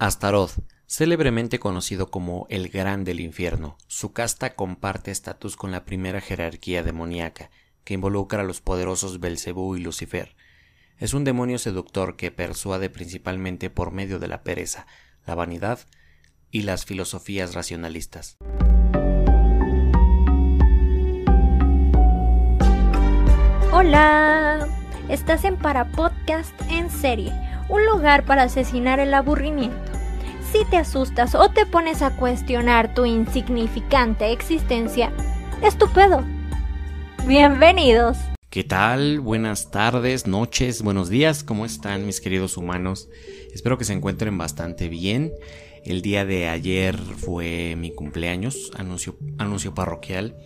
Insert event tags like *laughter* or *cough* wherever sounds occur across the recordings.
Astaroth, célebremente conocido como el Gran del Infierno, su casta comparte estatus con la primera jerarquía demoníaca, que involucra a los poderosos Belcebú y Lucifer. Es un demonio seductor que persuade principalmente por medio de la pereza, la vanidad y las filosofías racionalistas. Hola, estás en Para Podcast en serie, un lugar para asesinar el aburrimiento. Si te asustas o te pones a cuestionar tu insignificante existencia, estupendo. Bienvenidos. ¿Qué tal? Buenas tardes, noches, buenos días. ¿Cómo están mis queridos humanos? Espero que se encuentren bastante bien. El día de ayer fue mi cumpleaños, anuncio, anuncio parroquial.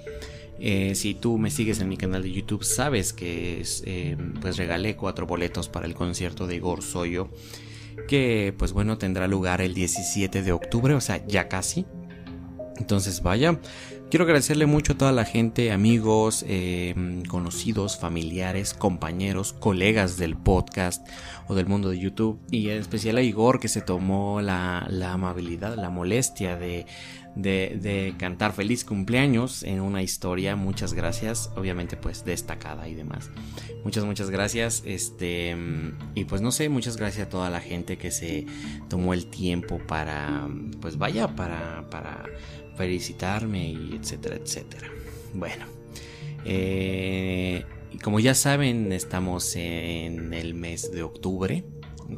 Eh, si tú me sigues en mi canal de YouTube, sabes que eh, pues regalé cuatro boletos para el concierto de Igor Soyo que pues bueno tendrá lugar el 17 de octubre, o sea, ya casi. Entonces vaya, quiero agradecerle mucho a toda la gente, amigos, em, conocidos, familiares, compañeros, colegas del podcast o del mundo de YouTube y en especial a Igor que se tomó la, la amabilidad, la molestia de, de, cantar feliz cumpleaños en una historia. Muchas gracias, obviamente pues destacada y demás. Muchas, muchas gracias. Este, y pues no sé, muchas gracias a toda la gente que se tomó el tiempo para, pues vaya, para, para felicitarme y etcétera, etcétera. Bueno. Eh, como ya saben, estamos en el mes de octubre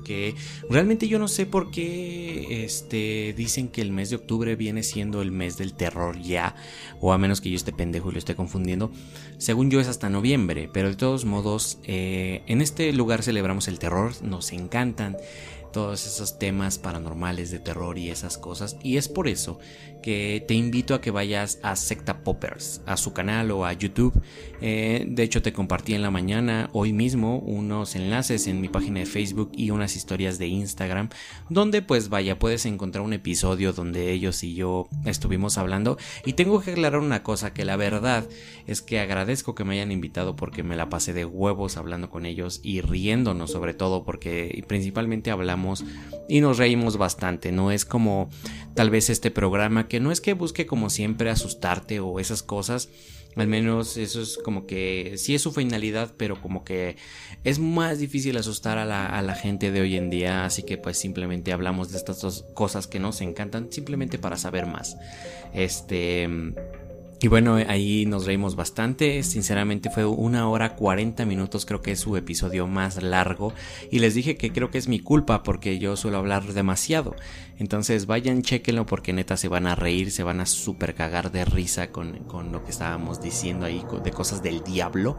que realmente yo no sé por qué este, dicen que el mes de octubre viene siendo el mes del terror ya, o a menos que yo esté pendejo y lo esté confundiendo. Según yo es hasta noviembre, pero de todos modos, eh, en este lugar celebramos el terror, nos encantan todos esos temas paranormales de terror y esas cosas. Y es por eso que te invito a que vayas a Secta Poppers, a su canal o a YouTube. Eh, de hecho, te compartí en la mañana, hoy mismo, unos enlaces en mi página de Facebook y unas historias de Instagram, donde pues vaya, puedes encontrar un episodio donde ellos y yo estuvimos hablando. Y tengo que aclarar una cosa, que la verdad es que agradezco que me hayan invitado porque me la pasé de huevos hablando con ellos y riéndonos sobre todo porque principalmente hablamos y nos reímos bastante. No es como tal vez este programa que no es que busque como siempre asustarte o esas cosas. Al menos eso es como que sí es su finalidad, pero como que es más difícil asustar a la, a la gente de hoy en día. Así que pues simplemente hablamos de estas dos cosas que nos encantan simplemente para saber más. Este... Y bueno, ahí nos reímos bastante. Sinceramente fue una hora 40 minutos, creo que es su episodio más largo. Y les dije que creo que es mi culpa porque yo suelo hablar demasiado. Entonces vayan, chequenlo porque neta se van a reír, se van a super cagar de risa con, con lo que estábamos diciendo ahí de cosas del diablo.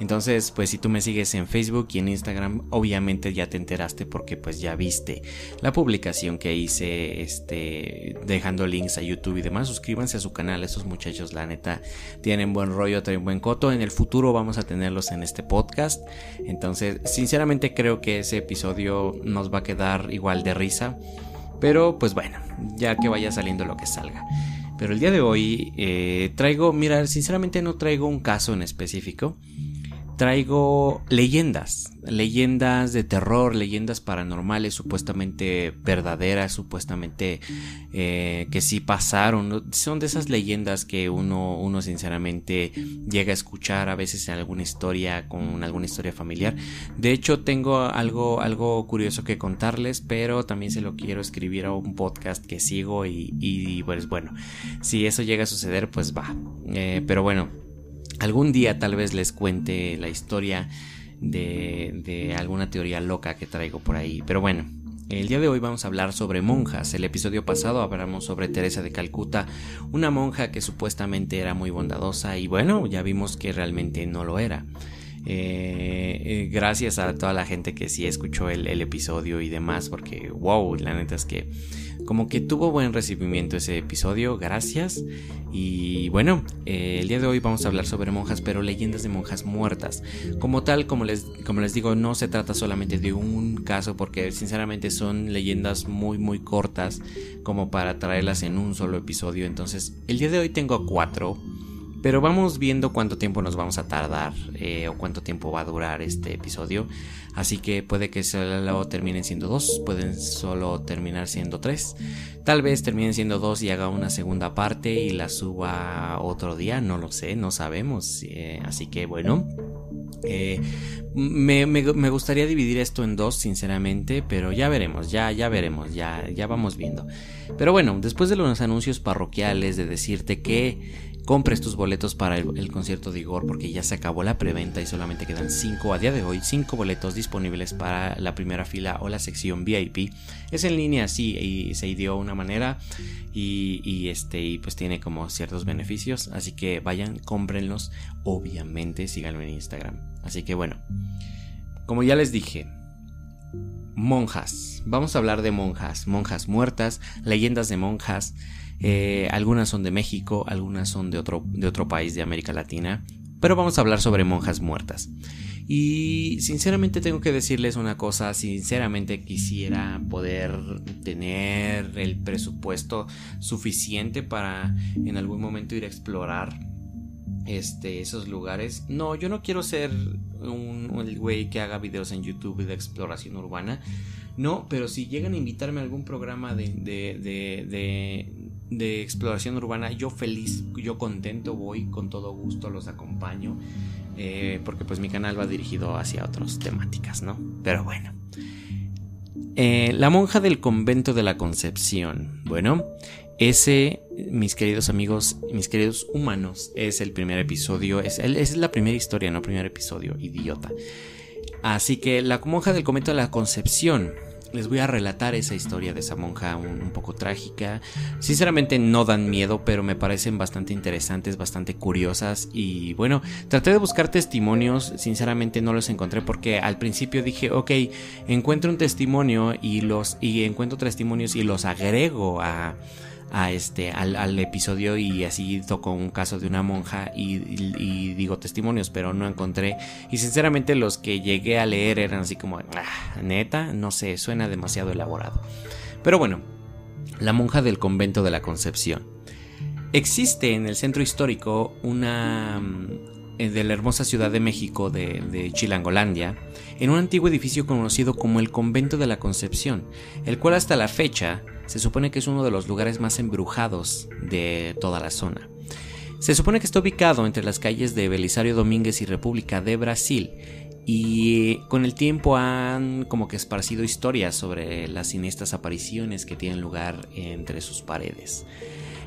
Entonces, pues si tú me sigues en Facebook y en Instagram, obviamente ya te enteraste porque pues ya viste la publicación que hice, este, dejando links a YouTube y demás. Suscríbanse a su canal, estos muchachos, la neta, tienen buen rollo, tienen buen coto. En el futuro vamos a tenerlos en este podcast. Entonces, sinceramente creo que ese episodio nos va a quedar igual de risa. Pero pues bueno, ya que vaya saliendo lo que salga. Pero el día de hoy eh, traigo, mira, sinceramente no traigo un caso en específico traigo leyendas, leyendas de terror, leyendas paranormales, supuestamente verdaderas, supuestamente eh, que sí pasaron. Son de esas leyendas que uno, uno sinceramente llega a escuchar a veces en alguna historia, con alguna historia familiar. De hecho, tengo algo, algo curioso que contarles, pero también se lo quiero escribir a un podcast que sigo y, y pues bueno, si eso llega a suceder, pues va. Eh, pero bueno. Algún día tal vez les cuente la historia de, alguna teoría loca que traigo por ahí. Pero bueno, el día de hoy vamos a hablar sobre monjas. El episodio pasado hablamos sobre Teresa de Calcuta, una monja que supuestamente era muy bondadosa y bueno, ya vimos que realmente no lo era. Eh, eh, gracias a toda la gente que sí escuchó el, episodio y demás, porque wow, la neta es que como que tuvo buen recibimiento ese episodio, gracias. Y bueno, eh, el día de hoy vamos a hablar sobre monjas, pero leyendas de monjas muertas. Como tal, como les, como les digo, no se trata solamente de un caso, porque sinceramente son leyendas muy, muy cortas como para traerlas en un solo episodio. Entonces, el día de hoy tengo cuatro Pero vamos viendo cuánto tiempo nos vamos a tardar eh, o cuánto tiempo va a durar este episodio. Así que puede que solo terminen siendo dos, pueden solo terminar siendo tres. Tal vez terminen siendo dos y haga una segunda parte y la suba otro día, no lo sé, no sabemos. Eh, así que bueno. Eh, me, gustaría dividir esto en dos, sinceramente, pero ya veremos, ya, ya veremos, ya, ya vamos viendo. Pero bueno, después de los anuncios parroquiales de decirte que compres tus boletos para el, concierto de Igor porque ya se acabó la preventa y solamente quedan 5 a día de hoy, 5 boletos disponibles para la primera fila o la sección VIP. Es en línea, sí, y se dio una manera y, este, y pues tiene como ciertos beneficios, así que vayan, cómprenlos, obviamente síganlo en Instagram. Así que bueno, como ya les dije, monjas. Vamos a hablar de monjas, monjas muertas, leyendas de monjas. Eh, algunas son de México, algunas son de otro, de otro país de América Latina, pero vamos a hablar sobre monjas muertas. Y sinceramente tengo que decirles una cosa, sinceramente quisiera poder tener el presupuesto suficiente para en algún momento ir a explorar este, esos lugares. No, yo no quiero ser un, güey que haga videos en YouTube de exploración urbana. No, pero si llegan a invitarme a algún programa de, de, exploración urbana, yo feliz, yo contento voy, con todo gusto los acompaño. Eh, porque pues mi canal va dirigido hacia otras temáticas, ¿no? Pero bueno. Eh, la monja del convento de la Concepción. Bueno, ese, mis queridos amigos, mis queridos humanos, es el primer episodio, es, es la primera historia, no primer episodio, idiota. Así que la monja del convento de la Concepción les voy a relatar esa historia de esa monja un, poco trágica. Sinceramente no dan miedo, pero me parecen bastante interesantes, bastante curiosas. Y bueno, traté de buscar testimonios, sinceramente no los encontré porque al principio dije, ok, encuentro un testimonio y los y encuentro testimonios y los agrego a a este al, episodio y así tocó un caso de una monja y, digo testimonios pero no encontré. Y sinceramente los que llegué a leer eran así como ah, neta no sé suena demasiado elaborado pero bueno la monja del convento de la Concepción. Existe en el centro histórico una mm, de la hermosa ciudad de México de, de Chilangolandia en un antiguo edificio conocido como el convento de la Concepción el cual hasta la fecha se supone que es uno de los lugares más embrujados de toda la zona. Se supone que está ubicado entre las calles de Belisario Domínguez y República de Brasil y con el tiempo han como que esparcido historias sobre las siniestras apariciones que tienen lugar entre sus paredes.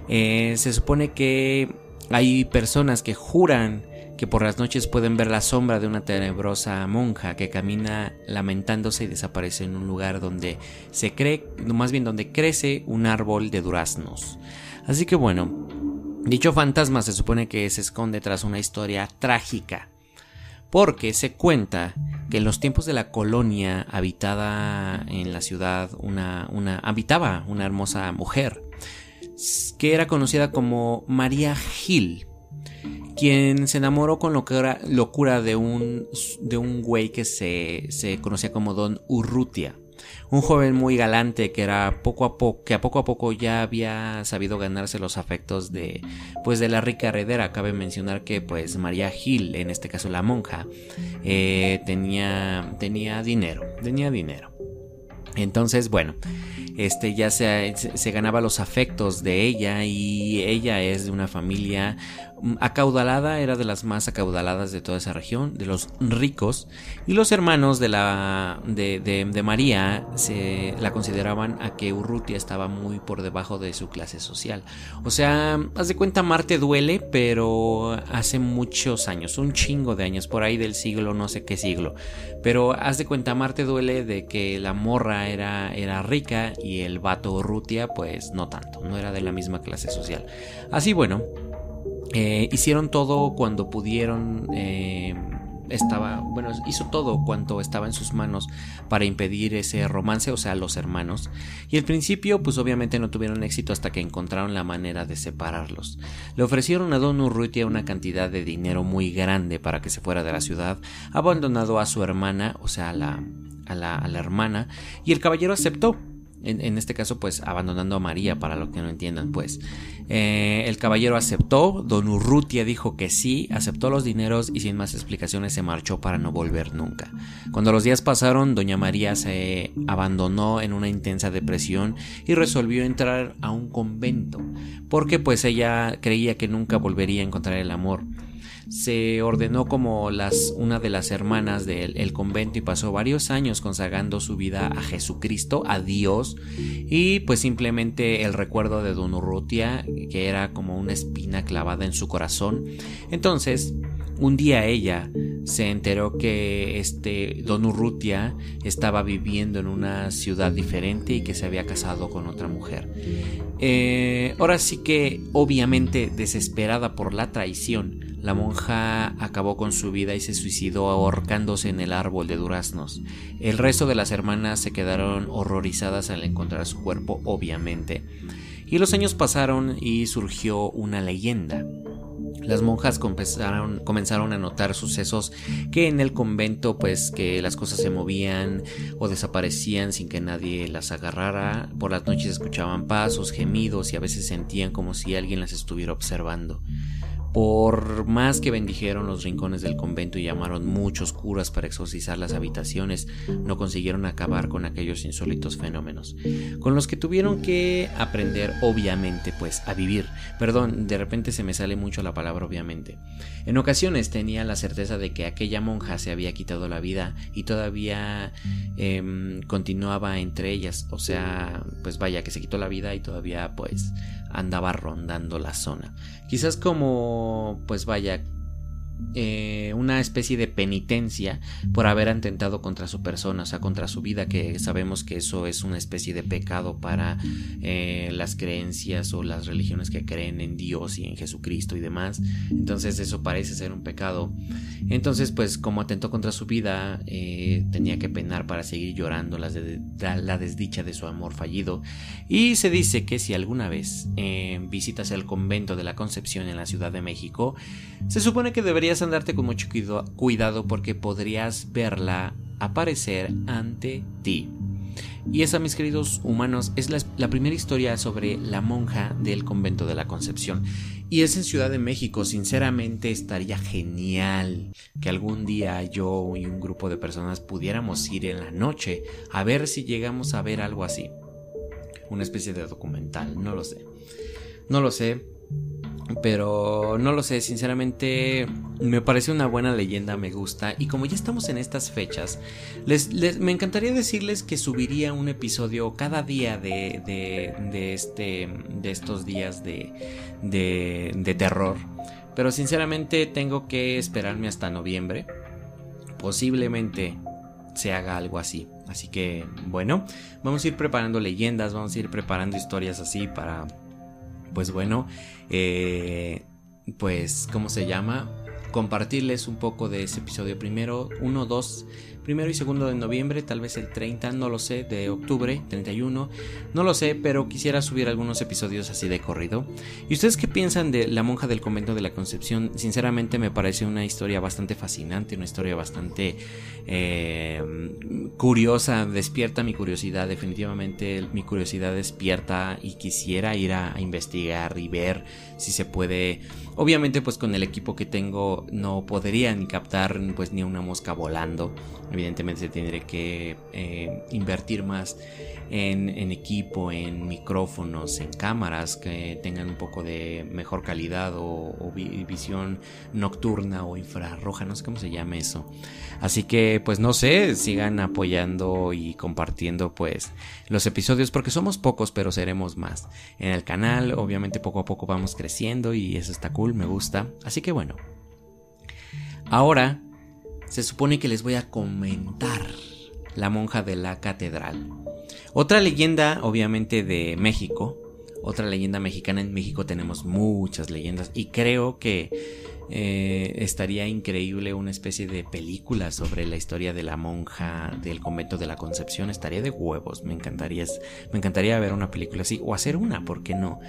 Eh, se supone que hay personas que juran que por las noches pueden ver la sombra de una tenebrosa monja que camina lamentándose y desaparece en un lugar donde se cree, más bien donde crece un árbol de duraznos. Así que bueno, dicho fantasma se supone que se esconde tras una historia trágica, porque se cuenta que en los tiempos de la colonia habitada en la ciudad una, una habitaba una hermosa mujer que era conocida como María Gil quien se enamoró con locura de un, de un güey que se, se conocía como Don Urrutia. Un joven muy galante que era poco a poco, que a poco a poco ya había sabido ganarse los afectos de, pues de la rica heredera. Cabe mencionar que, pues, María Gil, en este caso la monja, eh, tenía, tenía dinero, tenía dinero. Entonces, bueno, este ya se, se, ganaba los afectos de ella y ella es de una familia acaudalada, era de las más acaudaladas de toda esa región, de los ricos, y los hermanos de la de, de, María se la consideraban a que Urrutia estaba muy por debajo de su clase social. O sea, haz de cuenta Marte duele, pero hace muchos años, un chingo de años, por ahí del siglo, no sé qué siglo. Pero haz de cuenta Marte duele de que la morra era, era rica y el vato Urrutia, pues no tanto, no era de la misma clase social. Así bueno, eh, hicieron todo cuando pudieron. Eh, estaba, bueno, hizo todo cuanto estaba en sus manos para impedir ese romance, o sea, los hermanos. Y al principio, pues obviamente no tuvieron éxito hasta que encontraron la manera de separarlos. Le ofrecieron a Don Urrutia una cantidad de dinero muy grande para que se fuera de la ciudad, abandonado a su hermana, o sea, la, a la, a la hermana, y el caballero aceptó en, este caso pues abandonando a María para lo que no entiendan pues. Eh, el caballero aceptó, don Urrutia dijo que sí, aceptó los dineros y sin más explicaciones se marchó para no volver nunca. Cuando los días pasaron, doña María se abandonó en una intensa depresión y resolvió entrar a un convento, porque pues ella creía que nunca volvería a encontrar el amor se ordenó como una de las hermanas del convento y pasó varios años consagrando su vida a Jesucristo, a Dios, y pues simplemente el recuerdo de Don Urrutia, que era como una espina clavada en su corazón. Entonces, un día ella se enteró que este Don Urrutia estaba viviendo en una ciudad diferente y que se había casado con otra mujer. Eh, ahora sí que, obviamente, desesperada por la traición, la monja acabó con su vida y se suicidó ahorcándose en el árbol de duraznos. El resto de las hermanas se quedaron horrorizadas al encontrar su cuerpo, obviamente. Y los años pasaron y surgió una leyenda. Las monjas comenzaron, a notar sucesos que en el convento pues que las cosas se movían o desaparecían sin que nadie las agarrara. Por las noches escuchaban pasos, gemidos y a veces sentían como si alguien las estuviera observando. Por más que bendijeron los rincones del convento y llamaron muchos curas para exorcizar las habitaciones, no consiguieron acabar con aquellos insólitos fenómenos, con los que tuvieron que aprender obviamente pues a vivir. Perdón, de repente se me sale mucho la palabra obviamente. En ocasiones tenía la certeza de que aquella monja se había quitado la vida y todavía em, continuaba entre ellas, o sea, pues vaya que se quitó la vida y todavía pues andaba rondando la zona. Quizás como, pues vaya, eh, una especie de penitencia por haber atentado contra su persona, o sea, contra su vida, que sabemos que eso es una especie de pecado para eh, las creencias o las religiones que creen en Dios y en Jesucristo y demás. Entonces eso parece ser un pecado. Entonces, pues como atentó contra su vida, eh, tenía que penar para seguir llorando la, la desdicha de su amor fallido. Y se dice que si alguna vez visitas el convento de la Concepción en la Ciudad de México, se supone que debería andarte con mucho cuidado porque podrías verla aparecer ante ti. Y esa, mis queridos humanos, es la, primera historia sobre la monja del convento de la Concepción. Y es en Ciudad de México. Sinceramente estaría genial que algún día yo y un grupo de personas pudiéramos ir en la noche a ver si llegamos a ver algo así. Una especie de documental, no lo sé. No lo sé. Pero no lo sé, sinceramente me parece una buena leyenda, me gusta. Y como ya estamos en estas fechas, les, me encantaría decirles que subiría un episodio cada día de, de, este, de estos días de, de, de terror. Pero sinceramente tengo que esperarme hasta noviembre. Posiblemente se haga algo así. Así que bueno, vamos a ir preparando leyendas, vamos a ir preparando historias así para pues bueno, eh, pues, ¿cómo se llama? Compartirles un poco de ese episodio primero, uno, dos primero y segundo de noviembre, tal vez el 30, no lo sé, de octubre, 31, no lo sé, pero quisiera subir algunos episodios así de corrido. ¿Y ustedes qué piensan de La monja del convento de la Concepción? Sinceramente me parece una historia bastante fascinante, una historia bastante eh, curiosa, despierta mi curiosidad, definitivamente mi curiosidad despierta y quisiera ir a, a investigar y ver si se puede Obviamente pues con el equipo que tengo no podría ni captar pues ni una mosca volando. Evidentemente se tendría que eh, invertir más en, equipo, en micrófonos, en cámaras que tengan un poco de mejor calidad o, visión nocturna o infrarroja, no sé cómo se llama eso. Así que pues no sé, sigan apoyando y compartiendo pues los episodios porque somos pocos pero seremos más. En el canal obviamente poco a poco vamos creciendo y eso está cool, me gusta. Así que bueno. Ahora se supone que les voy a comentar la monja de la catedral. Otra leyenda, obviamente, de México. Otra leyenda mexicana. En México tenemos muchas leyendas. Y creo que eh, estaría increíble una especie de película sobre la historia de la monja del convento de la Concepción. Estaría de huevos. Me encantaría, me encantaría ver una película así. O hacer una, ¿por qué no?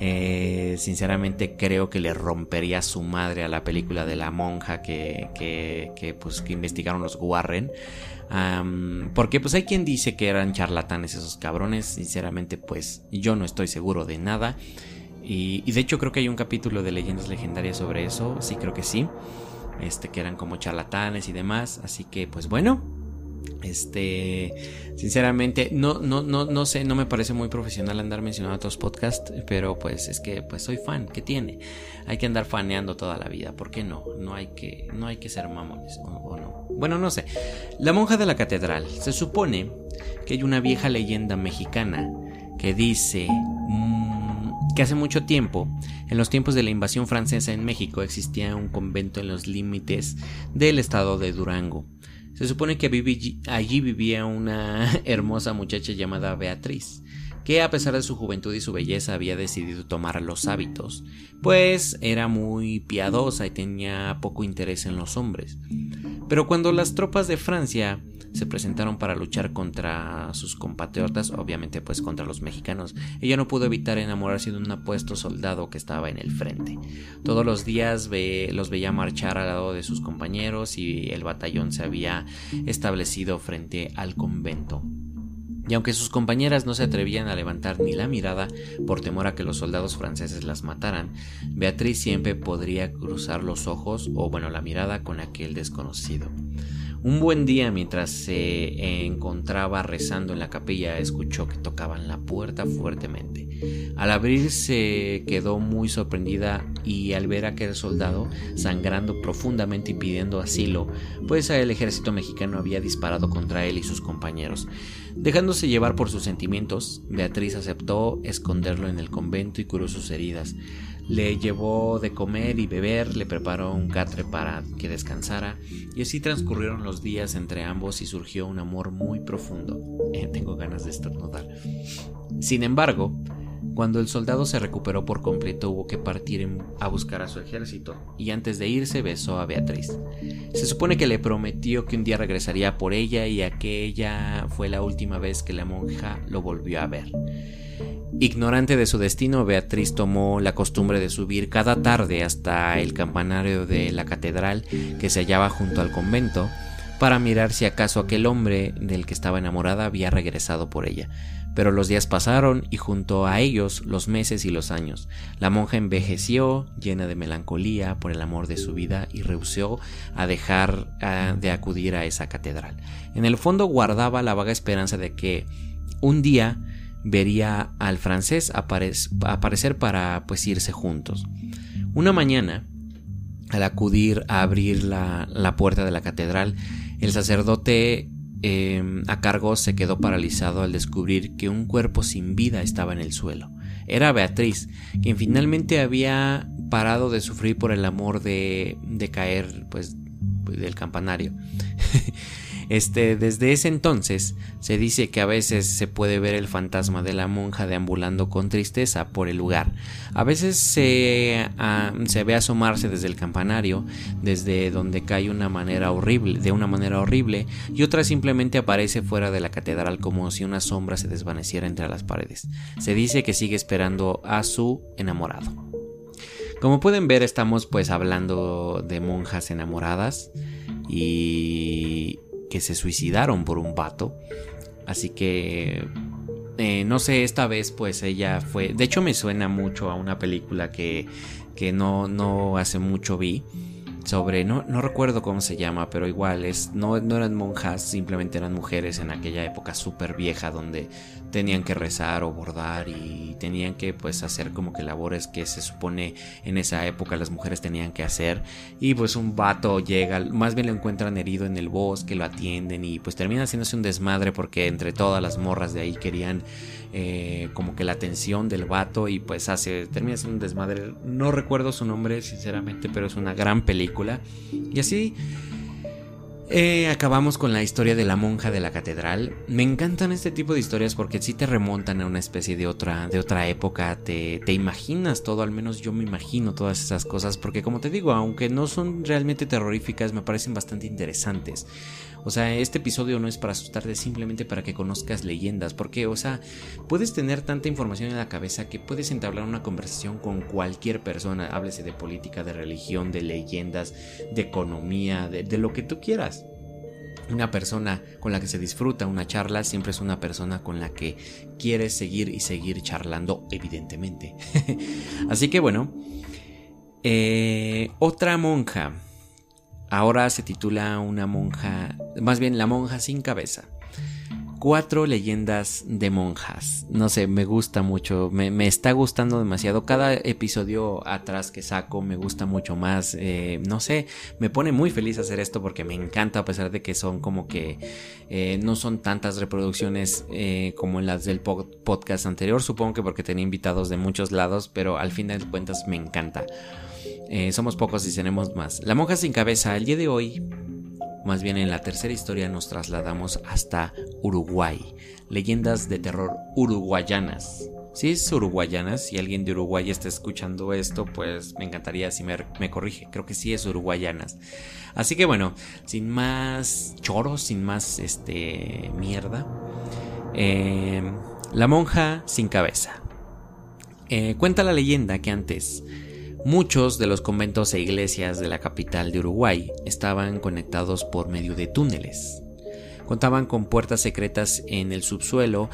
Eh, sinceramente creo que le rompería su madre a la película de la monja que, que, pues, que investigaron los Warren. porque pues hay quien dice que eran charlatanes esos cabrones. Sinceramente pues yo no estoy seguro de nada. Y, de hecho creo que hay un capítulo de leyendas legendarias sobre eso. Sí, creo que sí. Este, que eran como charlatanes y demás. Así que pues bueno. Este, sinceramente, no, no, no, no sé, no me parece muy profesional andar mencionando otros podcasts, pero pues es que pues soy fan, ¿qué tiene? Hay que andar faneando toda la vida, ¿por qué no? No hay que, no hay que ser mamones, o, no. Bueno, no sé. La monja de la catedral. Se supone que hay una vieja leyenda mexicana que dice que hace mucho tiempo, en los tiempos de la invasión francesa en México, existía un convento en los límites del estado de Durango. Se supone que allí vivía una *laughs* hermosa muchacha llamada Beatriz, que a pesar de su juventud y su belleza había decidido tomar los hábitos, pues era muy piadosa y tenía poco interés en los hombres. Pero cuando las tropas de Francia se presentaron para luchar contra sus compatriotas, obviamente pues contra los mexicanos. Ella no pudo evitar enamorarse de un apuesto soldado que estaba en el frente. Todos los días los veía marchar al lado de sus compañeros y el batallón se había establecido frente al convento. Y aunque sus compañeras no se atrevían a levantar ni la mirada por temor a que los soldados franceses las mataran, Beatriz siempre podría cruzar los ojos o bueno la mirada con aquel desconocido. Un buen día, mientras se encontraba rezando en la capilla, escuchó que tocaban la puerta fuertemente. Al abrirse quedó muy sorprendida y al ver a aquel soldado sangrando profundamente y pidiendo asilo, pues el ejército mexicano había disparado contra él y sus compañeros. Dejándose llevar por sus sentimientos, Beatriz aceptó esconderlo en el convento y curó sus heridas. Le llevó de comer y beber, le preparó un catre para que descansara, y así transcurrieron los días entre ambos y surgió un amor muy profundo. Eh, tengo ganas de estornudar. Sin embargo, cuando el soldado se recuperó por completo hubo que partir a buscar a su ejército, y antes de irse besó a Beatriz. Se supone que le prometió que un día regresaría por ella y aquella fue la última vez que la monja lo volvió a ver. Ignorante de su destino, Beatriz tomó la costumbre de subir cada tarde hasta el campanario de la catedral que se hallaba junto al convento para mirar si acaso aquel hombre del que estaba enamorada había regresado por ella. Pero los días pasaron y junto a ellos los meses y los años. La monja envejeció, llena de melancolía por el amor de su vida, y rehusó a dejar de acudir a esa catedral. En el fondo guardaba la vaga esperanza de que un día vería al francés aparecer para pues irse juntos. Una mañana, al acudir a abrir la, puerta de la catedral, el sacerdote em, a cargo se quedó paralizado al descubrir que un cuerpo sin vida estaba en el suelo. Era Beatriz, quien finalmente había parado de sufrir por el amor de, de caer pues del campanario. *laughs* Este, desde ese entonces se dice que a veces se puede ver el fantasma de la monja deambulando con tristeza por el lugar. A veces se, ah, se ve asomarse desde el campanario, desde donde cae una manera horrible, de una manera horrible, y otra simplemente aparece fuera de la catedral como si una sombra se desvaneciera entre las paredes. Se dice que sigue esperando a su enamorado. Como pueden ver, estamos pues hablando de monjas enamoradas y que se suicidaron por un vato. Así que eh, no sé, esta vez pues ella fue... De hecho me suena mucho a una película que, que no, no hace mucho vi sobre, no, no recuerdo cómo se llama, pero igual, es, no, no eran monjas, simplemente eran mujeres en aquella época súper vieja donde tenían que rezar o bordar y tenían que pues hacer como que labores que se supone en esa época las mujeres tenían que hacer y pues un vato llega, más bien lo encuentran herido en el bosque, lo atienden y pues termina haciéndose un desmadre porque entre todas las morras de ahí querían eh, como que la atención del vato y pues hace, termina siendo un desmadre. No recuerdo su nombre sinceramente, pero es una gran película. Y así eh, acabamos con la historia de la monja de la catedral. Me encantan este tipo de historias porque sí te remontan a una especie de otra, de otra época. Te, te imaginas todo, al menos yo me imagino todas esas cosas. Porque como te digo, aunque no son realmente terroríficas, me parecen bastante interesantes. O sea, este episodio no es para asustarte, simplemente para que conozcas leyendas. Porque, o sea, puedes tener tanta información en la cabeza que puedes entablar una conversación con cualquier persona. Háblese de política, de religión, de leyendas, de economía, de, de lo que tú quieras. Una persona con la que se disfruta una charla siempre es una persona con la que quieres seguir y seguir charlando, evidentemente. *laughs* Así que bueno, eh, otra monja. Ahora se titula una monja, más bien la monja sin cabeza cuatro leyendas de monjas. No sé, me gusta mucho, me, está gustando demasiado. Cada episodio atrás que saco me gusta mucho más. Eh, no sé, me pone muy feliz hacer esto porque me encanta a pesar de que son como que eh, no son tantas reproducciones eh, como las del podcast anterior. Supongo que porque tenía invitados de muchos lados, pero al fin de cuentas me encanta. somos pocos y tenemos más. La monja sin cabeza, el día de hoy más bien en la tercera historia nos trasladamos hasta Uruguay. Leyendas de terror uruguayanas. Si es uruguayanas, si alguien de Uruguay está escuchando esto, pues me encantaría si me, corrige. Creo que sí es uruguayanas. Así que bueno, sin más choros, sin más este mierda. Eh, la monja sin cabeza. Eh, cuenta la leyenda que antes Muchos de los conventos e iglesias de la capital de Uruguay estaban conectados por medio de túneles. Contaban con puertas secretas en el subsuelo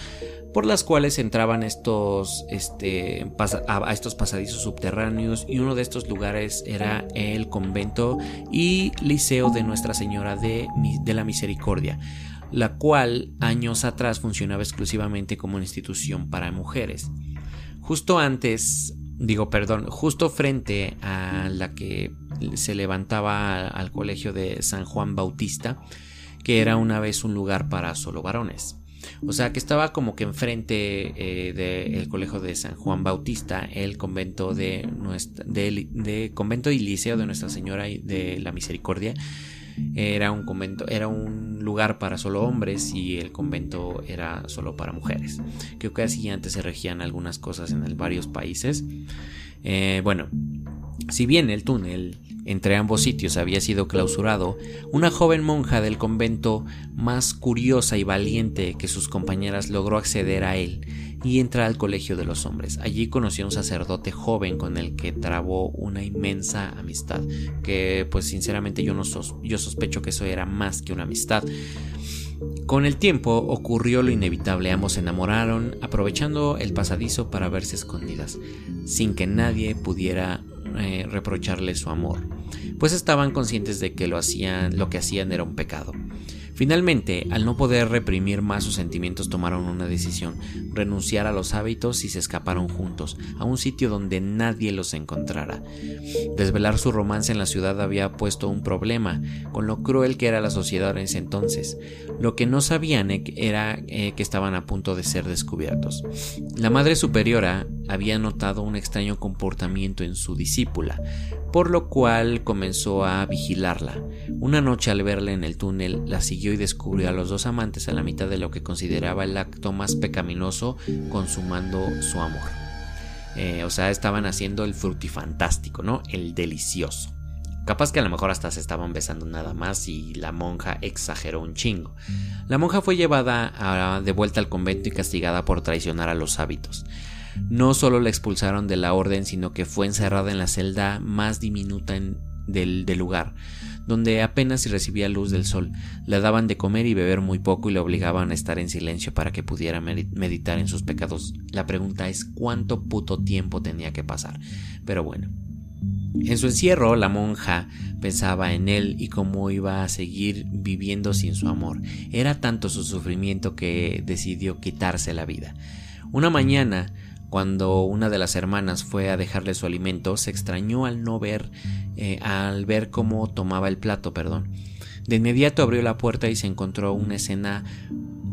por las cuales entraban estos, este, a estos pasadizos subterráneos y uno de estos lugares era el convento y liceo de Nuestra Señora de, de la Misericordia, la cual años atrás funcionaba exclusivamente como una institución para mujeres. Justo antes digo, perdón, justo frente a la que se levantaba al colegio de San Juan Bautista, que era una vez un lugar para solo varones. O sea que estaba como que enfrente eh, del colegio de San Juan Bautista, el convento de, nuestra, de, convento y liceo de Nuestra Señora de la Misericordia, era un convento, era un lugar para solo hombres y el convento era solo para mujeres. Creo que así antes se regían algunas cosas en varios países. Eh, bueno, si bien el túnel entre ambos sitios había sido clausurado, una joven monja del convento, más curiosa y valiente que sus compañeras, logró acceder a él y entra al colegio de los hombres. Allí conoció a un sacerdote joven con el que trabó una inmensa amistad, que pues sinceramente yo, no yo sospecho que eso era más que una amistad. Con el tiempo ocurrió lo inevitable, ambos se enamoraron, aprovechando el pasadizo para verse escondidas, sin que nadie pudiera eh, reprocharle su amor, pues estaban conscientes de que lo hacían, lo que hacían era un pecado. Finalmente, al no poder reprimir más sus sentimientos, tomaron una decisión, renunciar a los hábitos y se escaparon juntos, a un sitio donde nadie los encontrara. Desvelar su romance en la ciudad había puesto un problema, con lo cruel que era la sociedad en ese entonces. Lo que no sabían e-, era eh, que estaban a punto de ser descubiertos. La Madre Superiora había notado un extraño comportamiento en su discípula, por lo cual comenzó a vigilarla. Una noche al verla en el túnel, la siguió y descubrió a los dos amantes a la mitad de lo que consideraba el acto más pecaminoso, consumando su amor. Eh, o sea, estaban haciendo el frutifantástico, ¿no? El delicioso. Capaz que a lo mejor hasta se estaban besando nada más y la monja exageró un chingo. La monja fue llevada de vuelta al convento y castigada por traicionar a los hábitos. No solo la expulsaron de la orden, sino que fue encerrada en la celda más diminuta del, lugar, donde apenas si recibía luz del sol. Le daban de comer y beber muy poco y le obligaban a estar en silencio para que pudiera meditar en sus pecados. La pregunta es cuánto puto tiempo tenía que pasar. Pero bueno. En su encierro, la monja pensaba en él y cómo iba a seguir viviendo sin su amor. Era tanto su sufrimiento que decidió quitarse la vida. Una mañana, cuando una de las hermanas fue a dejarle su alimento, se extrañó al no ver, eh, al ver cómo tomaba el plato, perdón. De inmediato abrió la puerta y se encontró una escena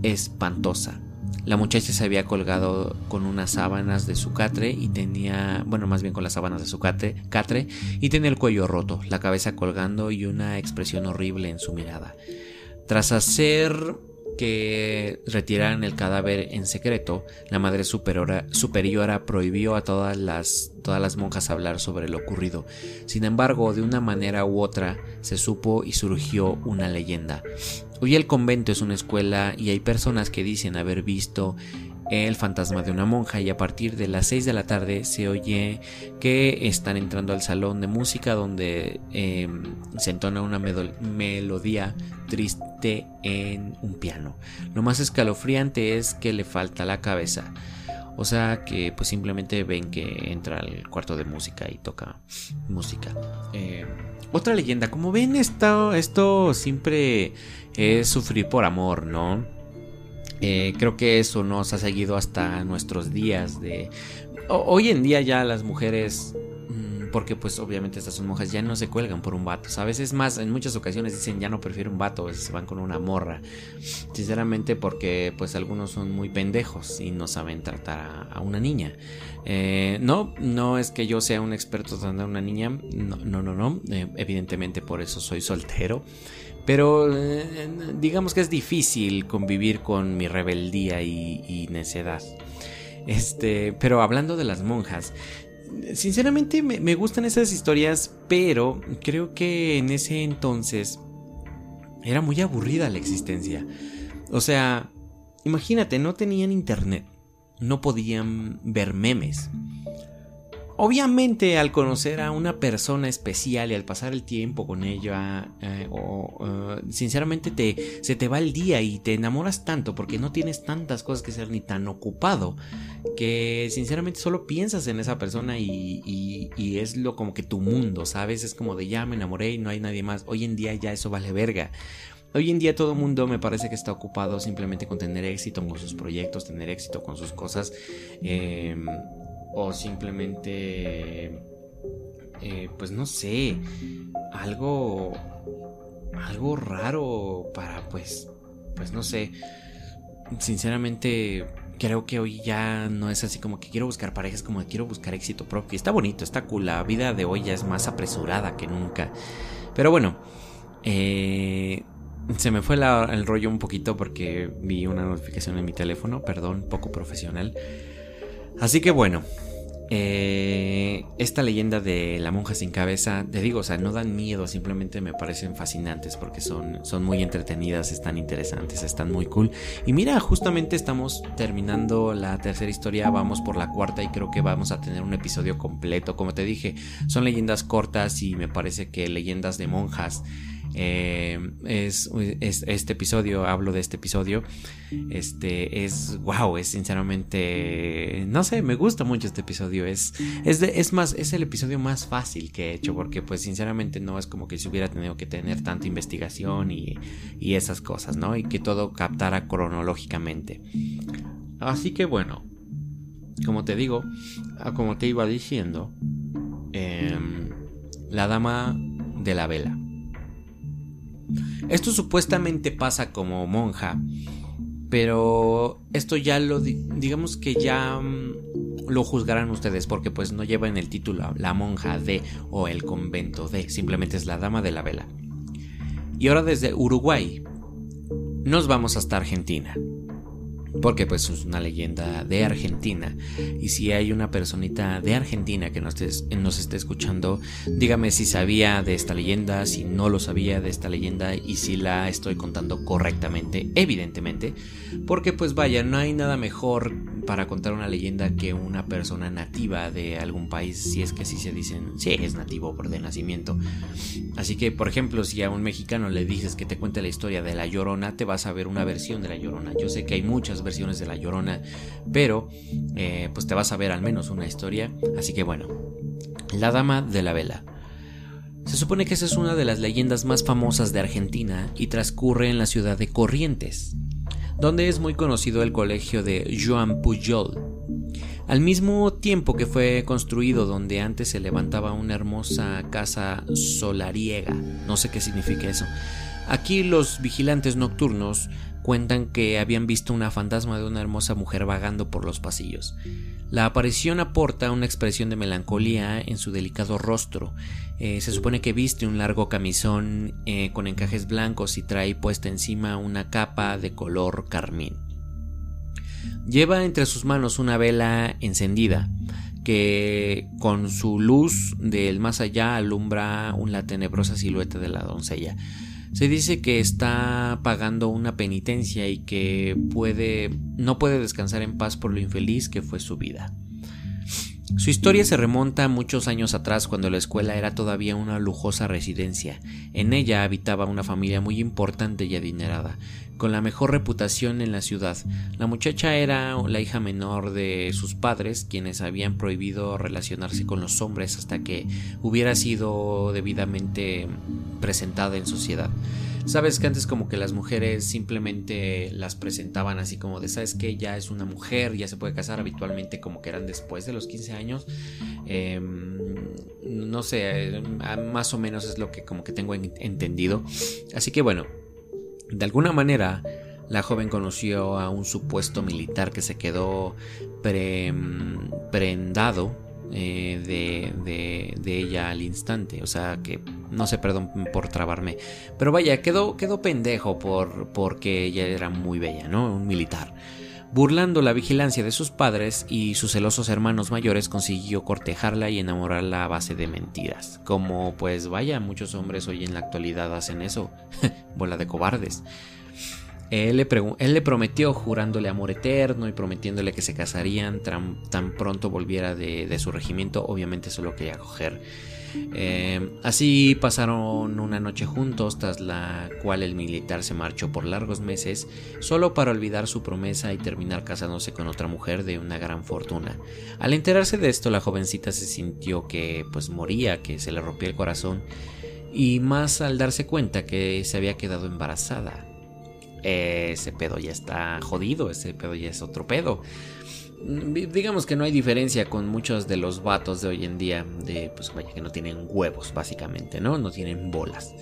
espantosa. La muchacha se había colgado con unas sábanas de su catre y tenía, bueno, más bien con las sábanas de su catre, catre y tenía el cuello roto, la cabeza colgando y una expresión horrible en su mirada. Tras hacer que retiraran el cadáver en secreto, la madre superiora, superiora prohibió a todas las, todas las monjas hablar sobre lo ocurrido. Sin embargo, de una manera u otra se supo y surgió una leyenda. Hoy el convento es una escuela y hay personas que dicen haber visto el fantasma de una monja y a partir de las 6 de la tarde se oye que están entrando al salón de música donde em, se entona una melodía triste en un piano. Lo más escalofriante es que le falta la cabeza. O sea que pues simplemente ven que entra al cuarto de música y toca música. Em, otra leyenda, como ven esto, esto siempre es sufrir por amor, ¿no? Eh, creo que eso nos ha seguido hasta nuestros días de... hoy en día ya las mujeres porque pues obviamente estas son monjas, ya no se cuelgan por un vato, ¿sabes? Es más, en muchas ocasiones dicen ya no prefiero un vato, se van con una morra. Sinceramente porque pues algunos son muy pendejos y no saben tratar a, una niña. Eh, no, no es que yo sea un experto tratando a una niña, no, no, no. Eh, evidentemente por eso soy soltero. Pero eh, digamos que es difícil convivir con mi rebeldía y, necedad. Este, pero hablando de las monjas, sinceramente me, me, gustan esas historias, pero creo que en ese entonces era muy aburrida la existencia. O sea, imagínate, no tenían internet, no podían ver memes. Obviamente al conocer a una persona especial y al pasar el tiempo con ella, eh, o, sinceramente te, se te va el día y te enamoras tanto porque no tienes tantas cosas que hacer ni tan ocupado que sinceramente solo piensas en esa persona y, y, es lo como que tu mundo, ¿sabes? Es como de ya me enamoré y no hay nadie más. Hoy en día ya eso vale verga. Hoy en día todo el mundo me parece que está ocupado simplemente con tener éxito con sus proyectos, tener éxito con sus cosas. Eh, o simplemente, eh, pues no sé, algo, algo raro para, pues, pues no sé, sinceramente creo que hoy ya no es así como que quiero buscar parejas, como que quiero buscar éxito propio. Está bonito, está cool. La vida de hoy ya es más apresurada que nunca. Pero bueno, eh, se me fue el rollo un poquito porque vi una notificación en mi teléfono. Perdón, poco profesional. Así que bueno, eh, esta leyenda de la monja sin cabeza, te digo, o sea, no dan miedo, simplemente me parecen fascinantes porque son, son muy entretenidas, están interesantes, están muy cool. Y mira, justamente estamos terminando la tercera historia, vamos por la cuarta y creo que vamos a tener un episodio completo. Como te dije, son leyendas cortas y me parece que leyendas de monjas eh, es, este episodio, hablo de este episodio, este es, wow, es sinceramente, no sé, me gusta mucho este episodio, es, es, es más, es el episodio más fácil que he hecho, porque pues sinceramente no es como que se hubiera tenido que tener tanta investigación y, y esas cosas, ¿no? Y que todo captara cronológicamente. Así que bueno, como te digo, ah, como te iba diciendo, em, la dama de la vela. Esto supuestamente pasa como monja, pero esto ya lo digamos que ya mm, lo juzgarán ustedes porque pues no lleva en el título la monja de o el convento de, simplemente es la dama de la vela. Y ahora desde Uruguay nos vamos hasta Argentina porque pues es una leyenda de Argentina. Y si hay una personita de Argentina que nos, nos esté escuchando, dígame si sabía de esta leyenda, si no lo sabía de esta leyenda y si la estoy contando correctamente, evidentemente. Porque pues vaya, no hay nada mejor para contar una leyenda que una persona nativa de algún país, si es que así se dicen, si es nativo por de nacimiento. Así que, por ejemplo, si a un mexicano le dices que te cuente la historia de la Llorona, te vas a ver una versión de la Llorona. Yo sé que hay muchas versiones de la Llorona, pero eh, pues te vas a ver al menos una historia. Así que bueno, la Dama de la Vela. Se supone que esa es una de las leyendas más famosas de Argentina y transcurre en la ciudad de Corrientes donde es muy conocido el colegio de Joan Pujol. Al mismo tiempo que fue construido donde antes se levantaba una hermosa casa solariega, no sé qué significa eso. Aquí los vigilantes nocturnos cuentan que habían visto una fantasma de una hermosa mujer vagando por los pasillos. La aparición aporta una expresión de melancolía en su delicado rostro. Eh, se supone que viste un largo camisón eh, con encajes blancos y trae puesta encima una capa de color carmín. Lleva entre sus manos una vela encendida que con su luz del más allá alumbra una tenebrosa silueta de la doncella. Se dice que está pagando una penitencia y que puede no puede descansar en paz por lo infeliz que fue su vida. Su historia se remonta muchos años atrás cuando la escuela era todavía una lujosa residencia. En ella habitaba una familia muy importante y adinerada, con la mejor reputación en la ciudad. La muchacha era la hija menor de sus padres, quienes habían prohibido relacionarse con los hombres hasta que hubiera sido debidamente presentada en sociedad. Sabes que antes como que las mujeres simplemente las presentaban así como de, sabes que ya es una mujer, ya se puede casar habitualmente como que eran después de los 15 años. Em, no sé, más o menos es lo que como que tengo entendido. Así que bueno, de alguna manera la joven conoció a un supuesto militar que se quedó prendado eh, de, de, ella al instante. O sea que no sé, perdón por trabarme. Pero vaya, quedó, quedó pendejo por, porque ella era muy bella, ¿no? Un militar. Burlando la vigilancia de sus padres y sus celosos hermanos mayores, consiguió cortejarla y enamorarla a base de mentiras. Como, pues vaya, muchos hombres hoy en la actualidad hacen eso. *laughs* Bola de cobardes. Él le, prometió jurándole amor eterno y prometiéndole que se casarían tan, pronto volviera de, de, su regimiento. Obviamente solo quería coger. Eh, así pasaron una noche juntos, tras la cual el militar se marchó por largos meses, solo para olvidar su promesa y terminar casándose con otra mujer de una gran fortuna. Al enterarse de esto, la jovencita se sintió que pues moría, que se le rompía el corazón, y más al darse cuenta que se había quedado embarazada. Ese pedo ya está jodido, ese pedo ya es otro pedo digamos que no hay diferencia con muchos de los vatos de hoy en día, de pues que no tienen huevos básicamente, ¿no? No tienen bolas.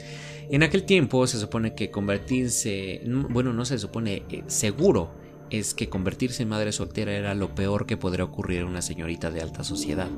En aquel tiempo se supone que convertirse, bueno, no se supone, eh, seguro es que convertirse en madre soltera era lo peor que podría ocurrir a una señorita de alta sociedad.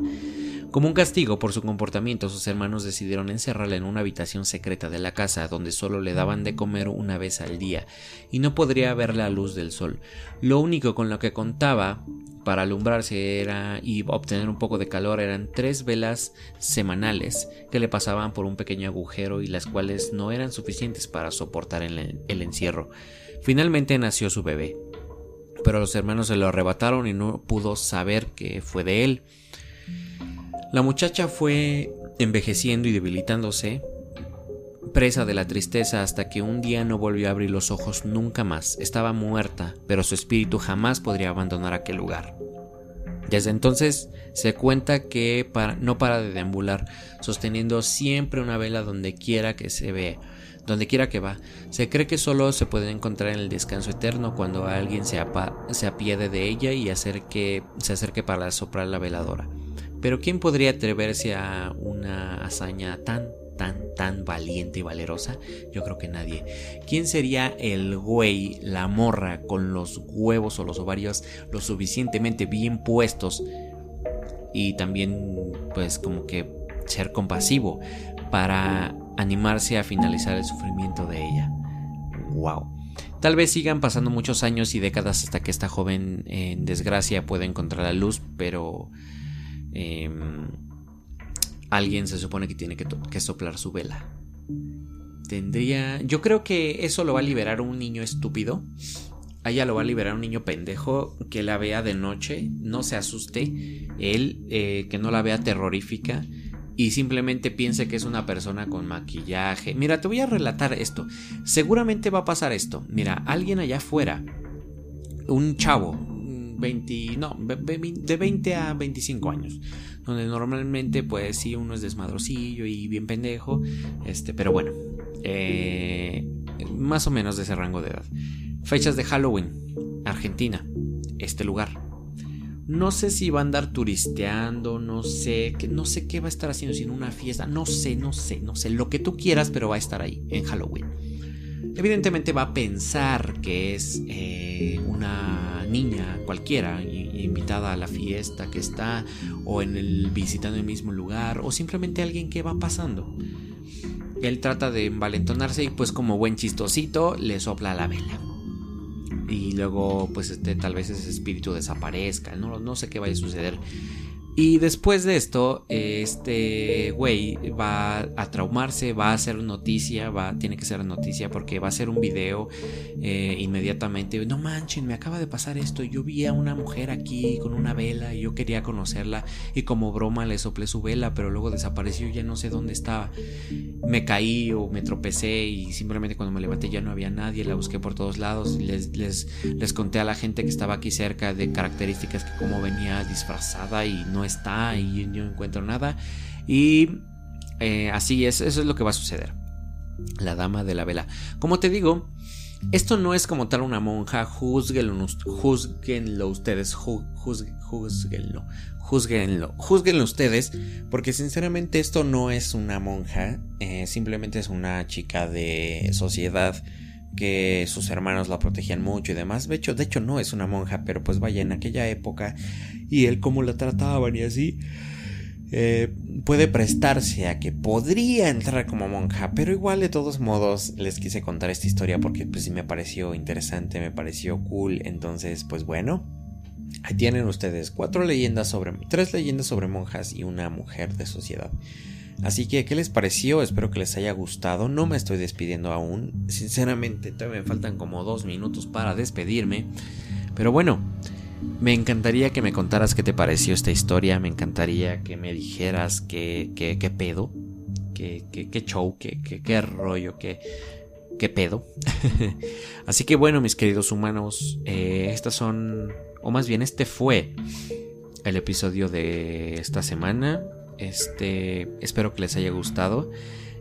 Como un castigo por su comportamiento, sus hermanos decidieron encerrarla en una habitación secreta de la casa donde solo le daban de comer una vez al día y no podría ver la luz del sol. Lo único con lo que contaba para alumbrarse era y obtener un poco de calor eran tres velas semanales que le pasaban por un pequeño agujero y las cuales no eran suficientes para soportar el, el encierro. Finalmente nació su bebé, pero los hermanos se lo arrebataron y no pudo saber que fue de él. La muchacha fue envejeciendo y debilitándose, presa de la tristeza hasta que un día no volvió a abrir los ojos nunca más. Estaba muerta, pero su espíritu jamás podría abandonar aquel lugar. Desde entonces se cuenta que no para de deambular, sosteniendo siempre una vela donde quiera que se ve, donde quiera que va. Se cree que solo se puede encontrar en el descanso eterno cuando alguien se, se apiade de ella y se acerque para soplar la veladora. Pero ¿quién podría atreverse a una hazaña tan tan, tan valiente y valerosa? Yo creo que nadie. ¿Quién sería el güey, la morra, con los huevos o los ovarios lo suficientemente bien puestos? Y también, pues, como que ser compasivo para animarse a finalizar el sufrimiento de ella. ¡Wow! Tal vez sigan pasando muchos años y décadas hasta que esta joven en desgracia pueda encontrar la luz, pero em, alguien se supone que tiene que, soplar su vela. Tendría. Yo creo que eso lo va a liberar un niño estúpido. A ella lo va a liberar un niño pendejo que la vea de noche, no se asuste. Él, eh, que no la vea terrorífica y simplemente piense que es una persona con maquillaje. Mira, te voy a relatar esto. Seguramente va a pasar esto. Mira, alguien allá afuera, un chavo, 20, no, de 20 a 25 años, donde normalmente pues sí uno es desmadrosillo y bien pendejo, este, pero bueno, eh, más o menos de ese rango de edad. Fechas de Halloween, Argentina, este lugar. No sé si va a andar turisteando, no sé, que, no sé qué va a estar haciendo, si en una fiesta, no sé, no sé, no sé, lo que tú quieras, pero va a estar ahí en Halloween. Evidentemente va a pensar que es eh, una niña cualquiera invitada a la fiesta que está o en el visitando el mismo lugar o simplemente alguien que va pasando. Él trata de envalentonarse y pues como buen chistosito le sopla la vela y luego pues este tal vez ese espíritu desaparezca, no, no sé qué vaya a suceder. Y después de esto, este güey va a traumarse, va a hacer noticia, va, tiene que ser noticia porque va a hacer un video eh, inmediatamente. No manchen, me acaba de pasar esto. Yo vi a una mujer aquí con una vela y yo quería conocerla y como broma le soplé su vela, pero luego desapareció, ya no sé dónde estaba. Me caí o me tropecé y simplemente cuando me levanté ya no había nadie, la busqué por todos lados. Les, les, les conté a la gente que estaba aquí cerca de características que cómo venía disfrazada y no está y no encuentro nada. Y eh, así es, eso es lo que va a suceder. La dama de la vela. Como te digo, esto no es como tal una monja, juzguenlo, juzguenlo ustedes, juzguenlo, juzguenlo, juzguenlo ustedes, porque sinceramente esto no es una monja, eh, simplemente es una chica de sociedad que sus hermanos la protegían mucho y demás. De hecho, de hecho no es una monja, pero pues vaya en aquella época y él cómo la trataban y así. Eh, puede prestarse a que podría entrar como monja, pero igual de todos modos les quise contar esta historia porque pues me pareció interesante, me pareció cool, entonces pues bueno, ahí tienen ustedes cuatro leyendas sobre, tres leyendas sobre monjas y una mujer de sociedad. Así que, ¿qué les pareció? Espero que les haya gustado. No me estoy despidiendo aún. Sinceramente, todavía me faltan como dos minutos para despedirme. Pero bueno, me encantaría que me contaras qué te pareció esta historia. Me encantaría que me dijeras qué, qué, qué pedo. Qué, qué, qué show, qué, qué, rollo, qué, qué pedo. *laughs* Así que bueno, mis queridos humanos, eh, estas son, o más bien este fue el episodio de esta semana. Este, espero que les haya gustado.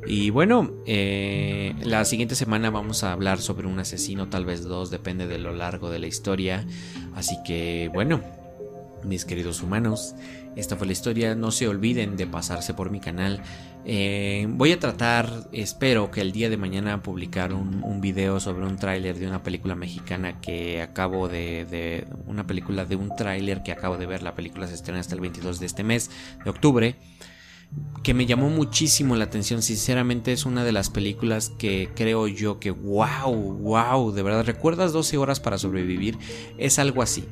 Y bueno, eh, la siguiente semana vamos a hablar sobre un asesino, tal vez dos, depende de lo largo de la historia. Así que bueno, mis queridos humanos, esta fue la historia. No se olviden de pasarse por mi canal. Eh, voy a tratar, espero que el día de mañana publicar un, un video sobre un tráiler de una película mexicana que acabo de, de una película de un tráiler que acabo de ver. La película se estrena hasta el 22 de este mes de octubre que me llamó muchísimo la atención. Sinceramente es una de las películas que creo yo que wow, wow, de verdad, ¿recuerdas 12 horas para sobrevivir? Es algo así.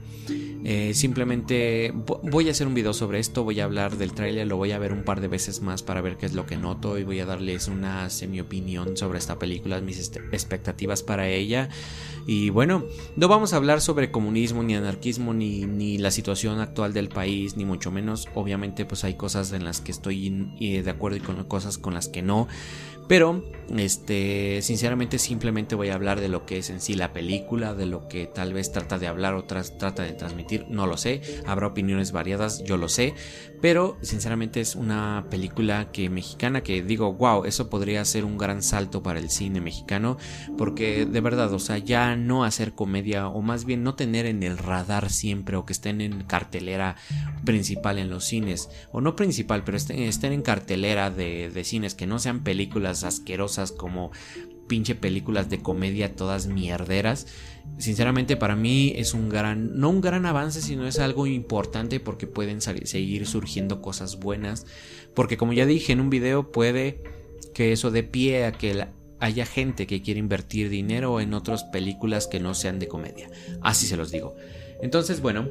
Eh, simplemente voy a hacer un video sobre esto, voy a hablar del tráiler, lo voy a ver un par de veces más para ver qué es lo que noto y voy a darles una semi opinión sobre esta película, mis expectativas para ella. Y bueno, no vamos a hablar sobre comunismo ni anarquismo ni, ni la situación actual del país, ni mucho menos. Obviamente pues hay cosas en las que estoy de acuerdo y con cosas con las que no. Pero, este, sinceramente simplemente voy a hablar de lo que es en sí la película, de lo que tal vez trata de hablar o trata de transmitir, no lo sé, habrá opiniones variadas, yo lo sé, pero sinceramente es una película que mexicana que digo, wow, eso podría ser un gran salto para el cine mexicano, porque de verdad, o sea, ya no hacer comedia o más bien no tener en el radar siempre o que estén en cartelera principal en los cines, o no principal, pero estén, estén en cartelera de, de cines que no sean películas asquerosas como pinche películas de comedia todas mierderas. Sinceramente para mí es un gran, no un gran avance, sino es algo importante porque pueden seguir surgiendo cosas buenas. Porque como ya dije en un video, puede que eso dé pie a que haya gente que quiere invertir dinero en otras películas que no sean de comedia. Así se los digo. Entonces, bueno,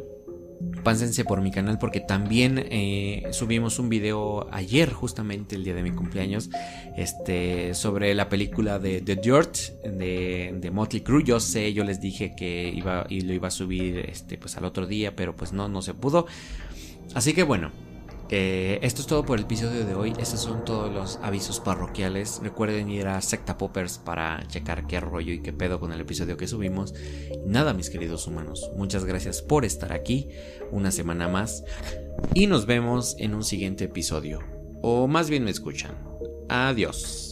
pásense por mi canal porque también eh, subimos un video ayer justamente el día de mi cumpleaños este sobre la película de The Dirt de, de Motley Crue. Yo sé yo les dije que iba y lo iba a subir este pues al otro día pero pues no no se pudo. Así que bueno eh, esto es todo por el episodio de hoy. Estos son todos los avisos parroquiales. Recuerden ir a Secta Poppers para checar qué rollo y qué pedo con el episodio que subimos. nada, mis queridos humanos, muchas gracias por estar aquí una semana más. Y nos vemos en un siguiente episodio. O más bien me escuchan. Adiós.